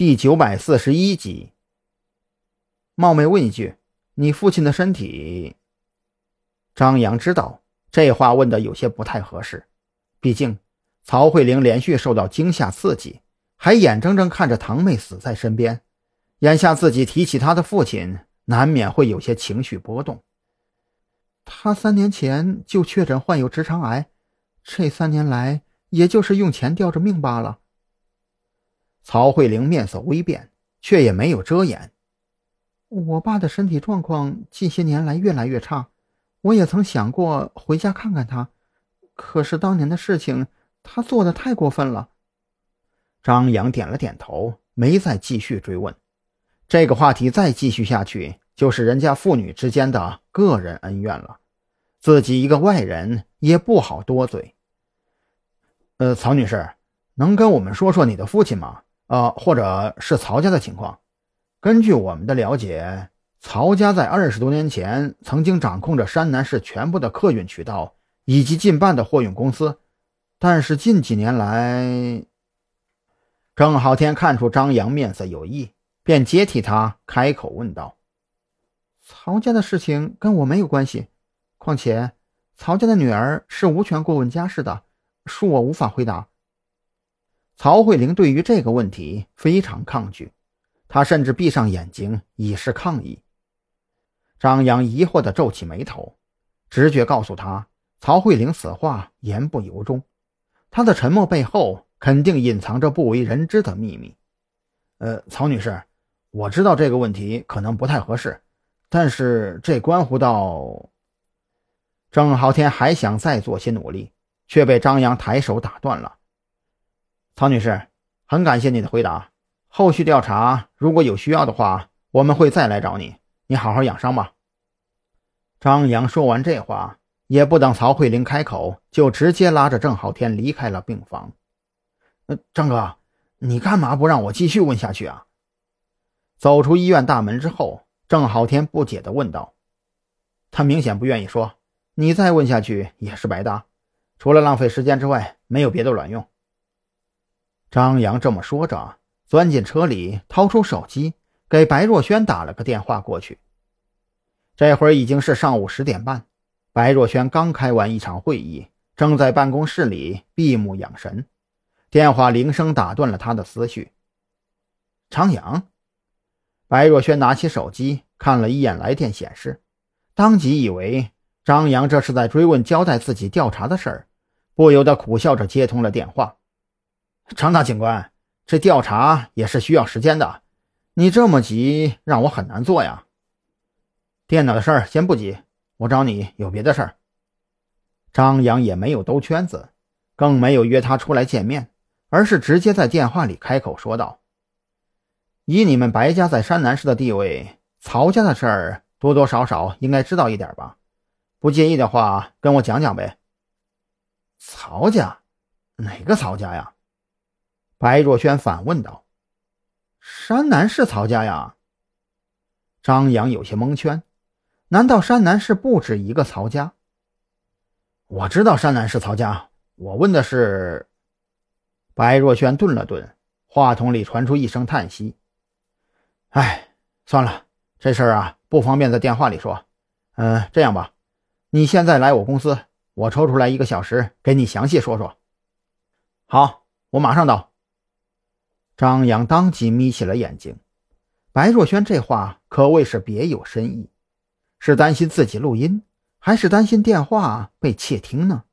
第九百四十一集。冒昧问一句，你父亲的身体？张扬知道这话问的有些不太合适，毕竟曹慧玲连续受到惊吓刺激，还眼睁睁看着堂妹死在身边，眼下自己提起他的父亲，难免会有些情绪波动。他三年前就确诊患有直肠癌，这三年来也就是用钱吊着命罢了。曹慧玲面色微变，却也没有遮掩。我爸的身体状况近些年来越来越差，我也曾想过回家看看他，可是当年的事情他做的太过分了。张扬点了点头，没再继续追问。这个话题再继续下去，就是人家父女之间的个人恩怨了，自己一个外人也不好多嘴。呃，曹女士，能跟我们说说你的父亲吗？啊，或者是曹家的情况。根据我们的了解，曹家在二十多年前曾经掌控着山南市全部的客运渠道以及近半的货运公司，但是近几年来，郑浩天看出张扬面色有异，便接替他开口问道：“曹家的事情跟我没有关系，况且曹家的女儿是无权过问家事的，恕我无法回答。”曹慧玲对于这个问题非常抗拒，她甚至闭上眼睛以示抗议。张扬疑惑地皱起眉头，直觉告诉他，曹慧玲此话言不由衷，她的沉默背后肯定隐藏着不为人知的秘密。呃，曹女士，我知道这个问题可能不太合适，但是这关乎到……郑浩天还想再做些努力，却被张扬抬手打断了。曹女士，很感谢你的回答。后续调查如果有需要的话，我们会再来找你。你好好养伤吧。张扬说完这话，也不等曹慧玲开口，就直接拉着郑浩天离开了病房。张哥，你干嘛不让我继续问下去啊？走出医院大门之后，郑浩天不解地问道。他明显不愿意说，你再问下去也是白搭，除了浪费时间之外，没有别的卵用。张扬这么说着，钻进车里，掏出手机，给白若萱打了个电话过去。这会儿已经是上午十点半，白若萱刚开完一场会议，正在办公室里闭目养神。电话铃声打断了他的思绪。张扬，白若萱拿起手机看了一眼来电显示，当即以为张扬这是在追问交代自己调查的事儿，不由得苦笑着接通了电话。张大警官，这调查也是需要时间的，你这么急，让我很难做呀。电脑的事儿先不急，我找你有别的事儿。张扬也没有兜圈子，更没有约他出来见面，而是直接在电话里开口说道：“以你们白家在山南市的地位，曹家的事儿多多少少应该知道一点吧？不介意的话，跟我讲讲呗。”曹家？哪个曹家呀？白若萱反问道：“山南是曹家呀？”张扬有些蒙圈，难道山南是不止一个曹家？我知道山南是曹家，我问的是……白若萱顿了顿，话筒里传出一声叹息：“哎，算了，这事儿啊，不方便在电话里说。嗯，这样吧，你现在来我公司，我抽出来一个小时给你详细说说。好，我马上到。”张扬当即眯起了眼睛，白若萱这话可谓是别有深意，是担心自己录音，还是担心电话被窃听呢？